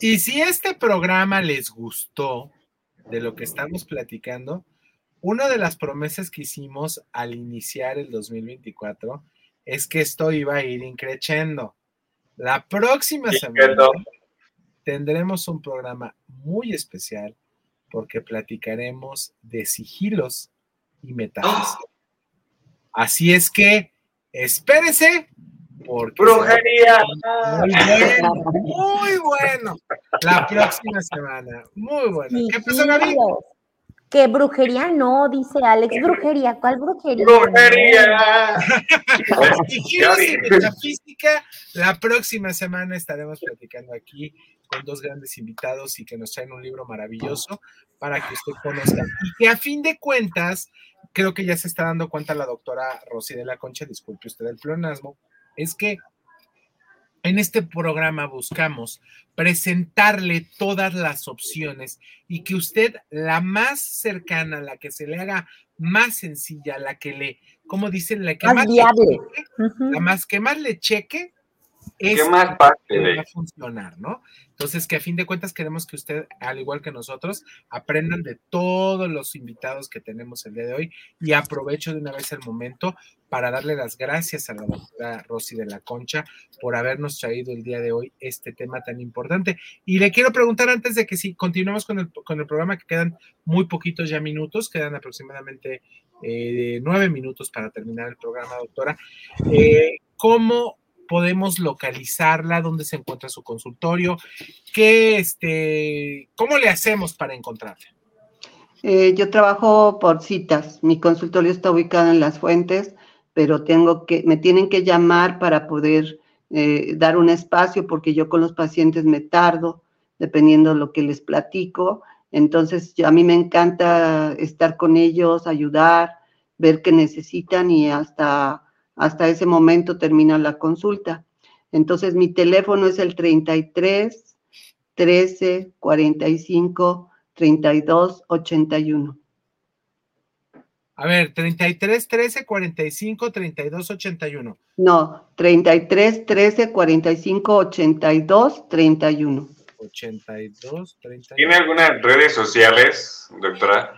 Y si este programa les gustó de lo que estamos platicando, una de las promesas que hicimos al iniciar el 2024 es que esto iba a ir increciendo. La próxima semana tendremos un programa muy especial porque platicaremos de sigilos y metafísica. Así es que espérese porque ¡Brujería! Muy bueno, muy bueno. La próxima semana. Muy bueno. ¿Qué pasó, Gaby? Que brujería no, dice Alex. Brujería, ¿cuál brujería? ¡Brujería! Sigilos y metafísica. La próxima semana estaremos platicando aquí con dos grandes invitados y que nos traen un libro maravilloso para que usted conozca. Y que a fin de cuentas, creo que ya se está dando cuenta la doctora Rosy de la Concha, disculpe usted el pleonasmo, es que en este programa buscamos presentarle todas las opciones y que usted, la más cercana, la que se le haga más sencilla, la que le, como dicen, la que Más le la más que más le cheque, ¿Qué es más parte que de va a funcionar, ¿no? Entonces, que a fin de cuentas queremos que usted, al igual que nosotros, aprendan de todos los invitados que tenemos el día de hoy y aprovecho de una vez el momento para darle las gracias a la doctora Rosy de la Concha por habernos traído el día de hoy este tema tan importante. Y le quiero preguntar antes de que si continuamos con el, con el programa, que quedan muy poquitos ya minutos, quedan aproximadamente eh, nueve minutos para terminar el programa, doctora. Eh, ¿Cómo podemos localizarla? ¿Dónde se encuentra su consultorio? ¿Qué, este, cómo le hacemos para encontrarla? Eh, yo trabajo por citas. Mi consultorio está ubicado en Las Fuentes, pero tengo que, me tienen que llamar para poder eh, dar un espacio porque yo con los pacientes me tardo, dependiendo de lo que les platico. Entonces, a mí me encanta estar con ellos, ayudar, ver qué necesitan y hasta, hasta ese momento termina la consulta. Entonces, mi teléfono es el 33 13 45 32 81. A ver, 33 13 45 32 81. No, 33 13 45 82 31. 82 31. ¿Tiene algunas redes sociales, doctora?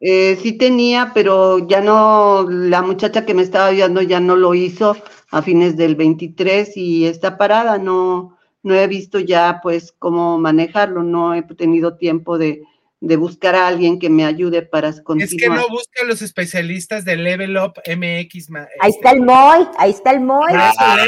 Eh, sí tenía, pero ya no, la muchacha que me estaba ayudando ya no lo hizo a fines del 23 y está parada, no, no he visto ya pues cómo manejarlo, no he tenido tiempo de, de buscar a alguien que me ayude para continuar. Es que no busca a los especialistas de Level Up MX. Ahí está el MOI, ahí está el MOI. Ah,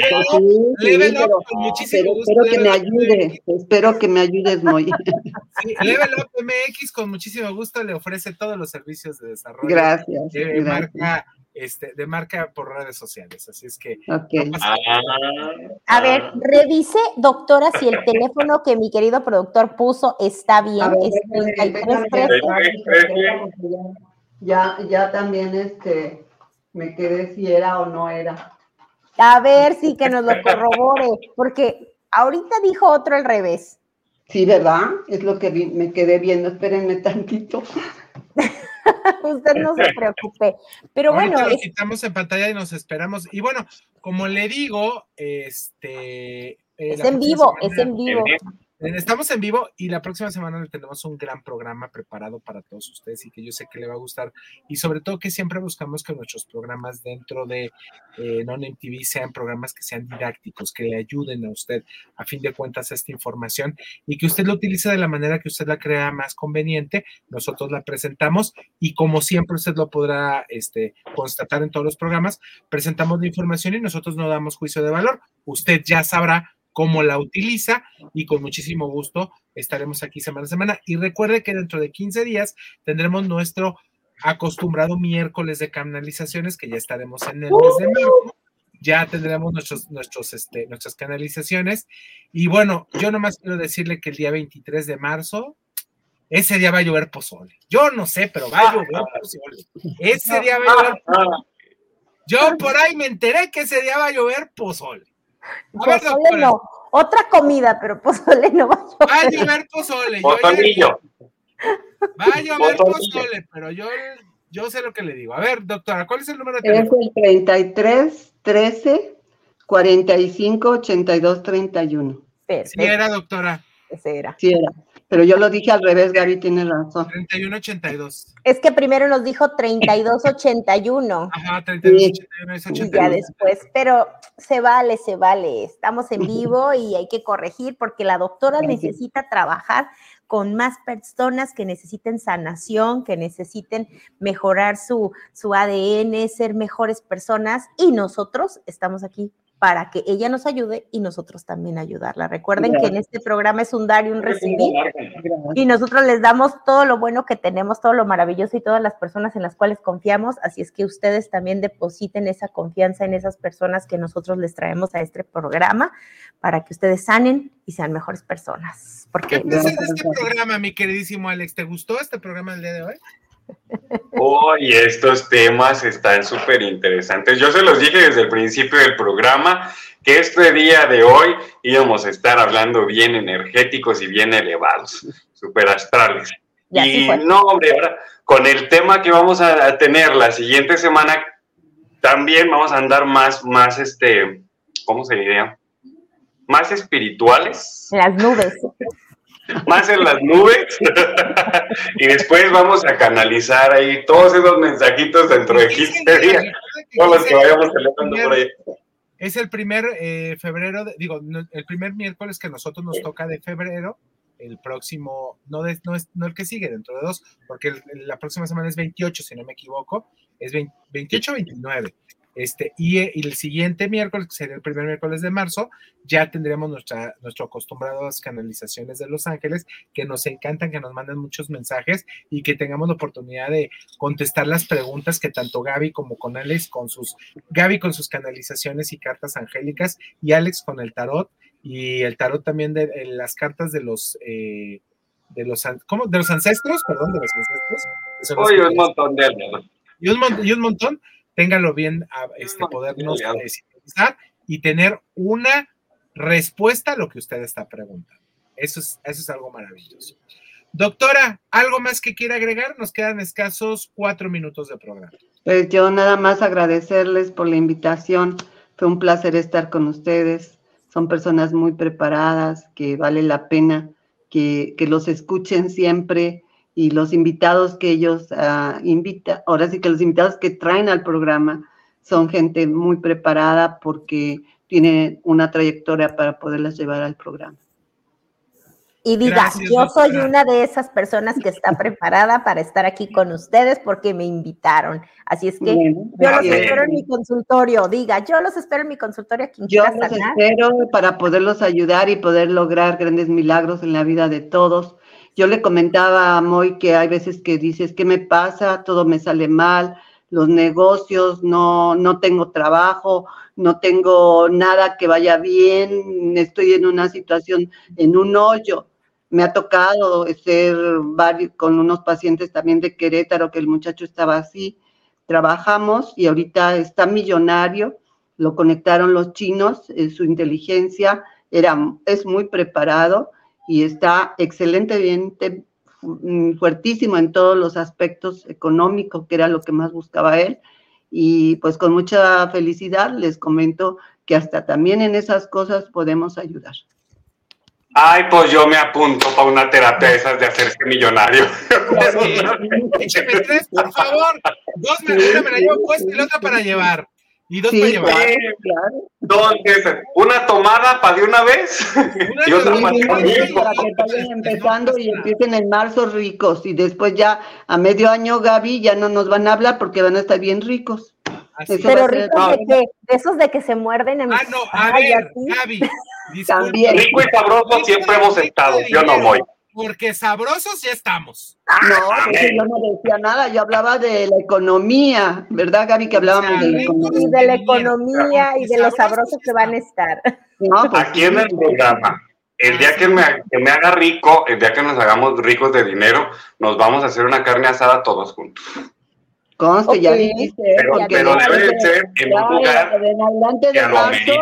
level Up, con muchísimo gusto. Espero que me ayude, espero que me ayudes, MOI. level Up MX con muchísimo gusto le ofrece todos los servicios de desarrollo. Gracias. De marca este, de marca por redes sociales. Así es que. Ah. A ver, revise, doctora, si el teléfono que mi querido productor puso está bien. Ya, ya también este, me quedé si era o no era. A ver, sí, que nos lo corrobore, porque ahorita dijo otro al revés. Sí, ¿verdad? Es lo que me quedé viendo. Espérenme tantito. Usted no se preocupe. Pero bueno. Lo quitamos en pantalla y nos esperamos. Y bueno, como le digo, este. Eh, es en vivo, es en vivo. Estamos en vivo y la próxima semana tenemos un gran programa preparado para todos ustedes y que yo sé que le va a gustar. Y sobre todo que siempre buscamos que nuestros programas dentro de eh, Non-MTV sean programas que sean didácticos, que le ayuden a usted a fin de cuentas esta información y que usted lo utilice de la manera que usted la crea más conveniente. Nosotros la presentamos y como siempre usted lo podrá este, constatar en todos los programas, presentamos la información y nosotros no damos juicio de valor. Usted ya sabrá cómo la utiliza y con muchísimo gusto estaremos aquí semana a semana. Y recuerde que dentro de 15 días tendremos nuestro acostumbrado miércoles de canalizaciones, que ya estaremos en el mes de marzo. Ya tendremos nuestros, nuestros, este, nuestras canalizaciones. Y bueno, yo nomás quiero decirle que el día 23 de marzo, ese día va a llover pozole. Yo no sé, pero va a llover pozole. Ese día va a llover pozole. Yo por ahí me enteré que ese día va a llover pozole. Pozole no, otra comida, pero pozole no va a llover. Va a llover pozole. Pozolillo. Va a llover pozole, pero yo, yo sé lo que le digo. A ver, doctora, ¿cuál es el número de teléfono? Es el 33 13 45 82 31. Sí, era, doctora. Ese era. Sí, era. Pero yo lo dije al revés, Gaby tiene razón. 3182. Es que primero nos dijo 3281. Ajá, 3281 es 81. Y ya después, pero se vale, se vale. Estamos en vivo y hay que corregir porque la doctora necesita trabajar con más personas que necesiten sanación, que necesiten mejorar su, su ADN, ser mejores personas y nosotros estamos aquí para que ella nos ayude y nosotros también ayudarla. Recuerden que en este programa es un dar y un recibir y nosotros les damos todo lo bueno que tenemos, todo lo maravilloso y todas las personas en las cuales confiamos, así es que ustedes también depositen esa confianza en esas personas que nosotros les traemos a este programa para que ustedes sanen y sean mejores personas. Porque ¿Qué piensas de este programa, mi queridísimo Alex? ¿Te gustó este programa el día de hoy? Hoy estos temas están súper interesantes. Yo se los dije desde el principio del programa que este día de hoy íbamos a estar hablando bien energéticos y bien elevados, súper astrales. Y, no, hombre, ahora con el tema que vamos a tener la siguiente semana, también vamos a andar más, más, este, ¿cómo se diría? Más espirituales. Las nubes más en las nubes y después vamos a canalizar ahí todos esos mensajitos dentro de 15 días, todos los que vayamos celebrando por ahí. Es el primer eh, febrero, digo, el primer miércoles que nosotros nos toca de febrero, el próximo, no, no, es, no el que sigue, dentro de dos, porque la próxima semana es 28, si no me equivoco, es 28 o 29. Este, y, el siguiente miércoles, que sería el primer miércoles de marzo, ya tendremos nuestra, nuestro acostumbradas canalizaciones de Los Ángeles, que nos encantan, que nos manden muchos mensajes y que tengamos la oportunidad de contestar las preguntas que tanto Gaby como con Alex, con sus, Gaby con sus canalizaciones y cartas angélicas, y Alex con el tarot, y el tarot también de, las cartas de los... Eh, de los, ¿cómo? de los ancestros, perdón, de los ancestros. Oye, un montón de y un, y un montón téngalo bien a este, podernos utilizar y tener una respuesta a lo que usted está preguntando. Eso es, eso es algo maravilloso. Doctora, ¿algo más que quiera agregar? Nos quedan escasos cuatro minutos de programa. Pues yo nada más agradecerles por la invitación. Fue un placer estar con ustedes. Son personas muy preparadas, que vale la pena que, que los escuchen siempre y los invitados que ellos uh, invitan, ahora sí que los invitados que traen al programa son gente muy preparada porque tiene una trayectoria para poderlas llevar al programa. Y diga, Gracias, yo doctora. soy una de esas personas que está preparada para estar aquí con ustedes porque me invitaron. Así es que yo los espero en mi consultorio. Diga, yo los espero en mi consultorio. Quien yo los sanar. espero para poderlos ayudar y poder lograr grandes milagros en la vida de todos. Yo le comentaba a Moy que hay veces que dices, ¿qué me pasa? Todo me sale mal, los negocios, no, no tengo trabajo, no tengo nada que vaya bien, estoy en una situación, en un hoyo. Me ha tocado ser con unos pacientes también de Querétaro, que el muchacho estaba así. Trabajamos y ahorita está millonario, lo conectaron los chinos, su inteligencia era, es muy preparado y está excelentemente fuertísimo en todos los aspectos económicos, que era lo que más buscaba él. Y pues con mucha felicidad les comento que hasta también en esas cosas podemos ayudar. Ay, pues yo me apunto para una terapia de esas de hacerse millonario. Écheme tres, por favor. Dos me, una me la llevo puesta y la otra para llevar. Y dos sí, para llevar. Claro, claro. Dos, una tomada para de una vez. Una y otra para, para que vayan empezando y empiecen en marzo ricos. Y después ya a medio año, Gaby, ya no nos van a hablar porque van a estar bien ricos. Pero ricos de que, de esos de que se muerden en Ah, no, a ver, Gaby. También. Rico y sabroso siempre hemos estado, yo no voy. Porque sabrosos ya estamos. No, porque yo no decía nada, yo hablaba de la economía, ¿verdad, Gaby? Que hablábamos de la economía. Y de la economía y de los sabrosos que van a estar. No, pues, Aquí en el programa, el día que me, que me, haga rico, el día que nos hagamos ricos de dinero, nos vamos a hacer una carne asada todos juntos. Conste, okay. ya dijiste. Pero, pero debe de ser en un lugar que lo amerite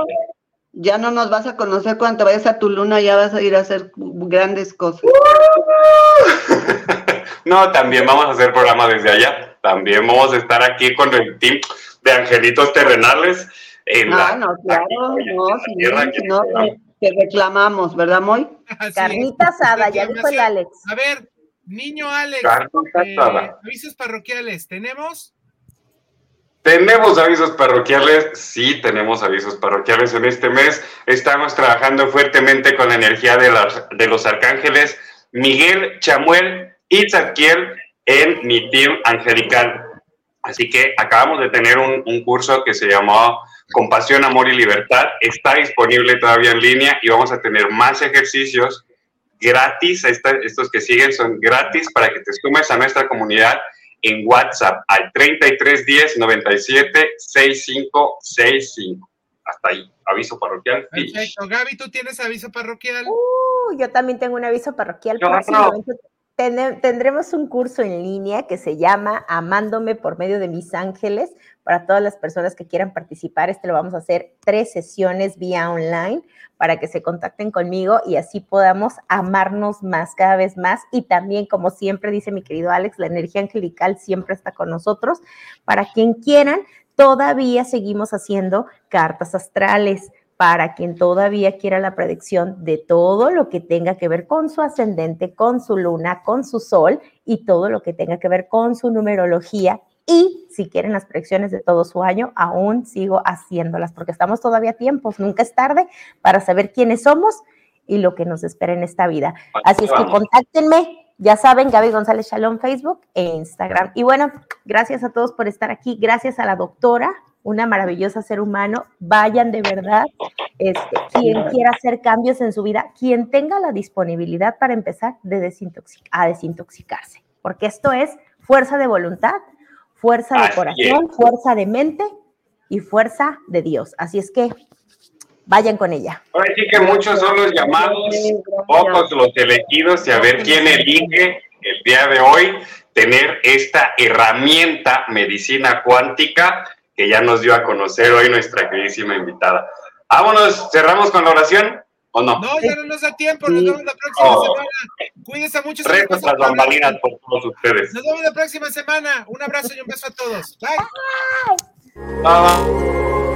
ya no nos vas a conocer cuando vayas a tu luna, ya vas a ir a hacer grandes cosas. no, también vamos a hacer programa desde allá. También vamos a estar aquí con el team de angelitos terrenales. En ah, la, no, claro, aquí, no, sí, tierra, no, te, te, reclamamos, ¿verdad, Moy? Carnita asada, ya dijo el Alex. A ver, niño Alex, eh, avisos parroquiales, ¿tenemos? Tenemos avisos parroquiales, sí tenemos avisos parroquiales en este mes. Estamos trabajando fuertemente con la energía de, las, de los arcángeles Miguel, Chamuel y Zadkiel en mi team angelical. Así que acabamos de tener un, un, curso que se llamó Compasión, Amor y Libertad. Está disponible todavía en línea y vamos a tener más ejercicios gratis. Esta, estos que siguen son gratis para que te sumes a nuestra comunidad en WhatsApp al 3310 97 6565. Hasta ahí, aviso parroquial. Perfecto. Gaby, ¿tú tienes aviso parroquial? Uh, yo también tengo un aviso parroquial. No. Ten, tendremos un curso en línea que se llama Amándome por medio de mis ángeles. Para todas las personas que quieran participar, este lo vamos a hacer tres sesiones vía online para que se contacten conmigo y así podamos amarnos más, cada vez más. Y también, como siempre dice mi querido Alex, la energía angelical siempre está con nosotros. Para quien quieran, todavía seguimos haciendo cartas astrales para quien todavía quiera la predicción de todo lo que tenga que ver con su ascendente, con su luna, con su sol y todo lo que tenga que ver con su numerología. Y si quieren las predicciones de todo su año, aún sigo haciéndolas porque estamos todavía a tiempos, nunca es tarde para saber quiénes somos y lo que nos espera en esta vida. Así es que contáctenme, ya saben, Gaby González Shalom, Facebook e Instagram. Y bueno, gracias a todos por estar aquí, gracias a la doctora una maravillosa ser humano, vayan de verdad, este, quien quiera hacer cambios en su vida, quien tenga la disponibilidad para empezar de desintoxic a desintoxicarse, porque esto es fuerza de voluntad, fuerza de Así corazón, es. fuerza de mente y fuerza de Dios. Así es que vayan con ella. Ahora sí que muchos son los llamados, pocos los elegidos y a ver quién elige el día de hoy tener esta herramienta medicina cuántica que ya nos dio a conocer hoy nuestra queridísima invitada. Vámonos, cerramos con la oración. ¿O no? No, ya no nos da tiempo, nos vemos la próxima oh. semana. Cuídense mucho. Rezos las bambalinas por todos ustedes. Nos vemos la próxima semana. Un abrazo y un beso a todos. Bye. Bye. Bye.